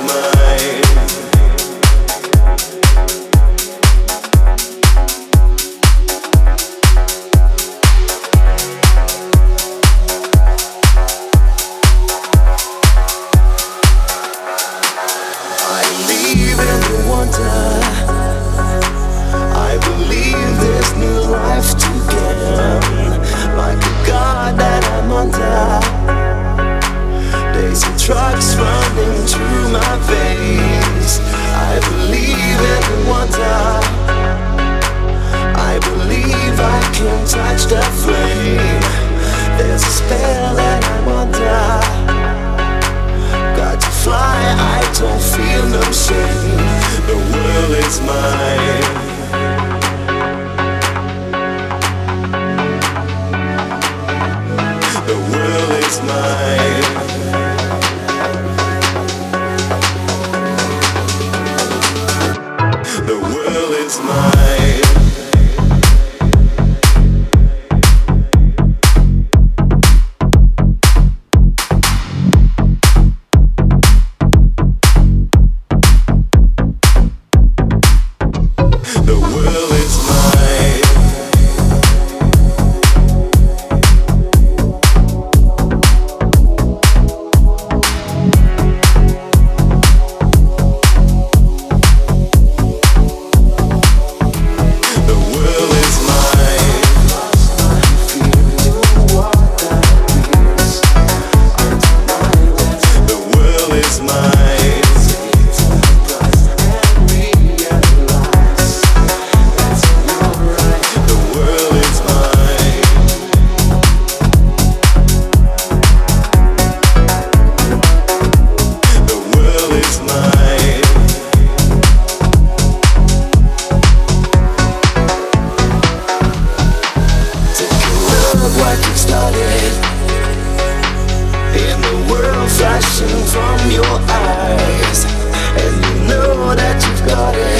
mine. Is mine. from your eyes, and you know that you've got it.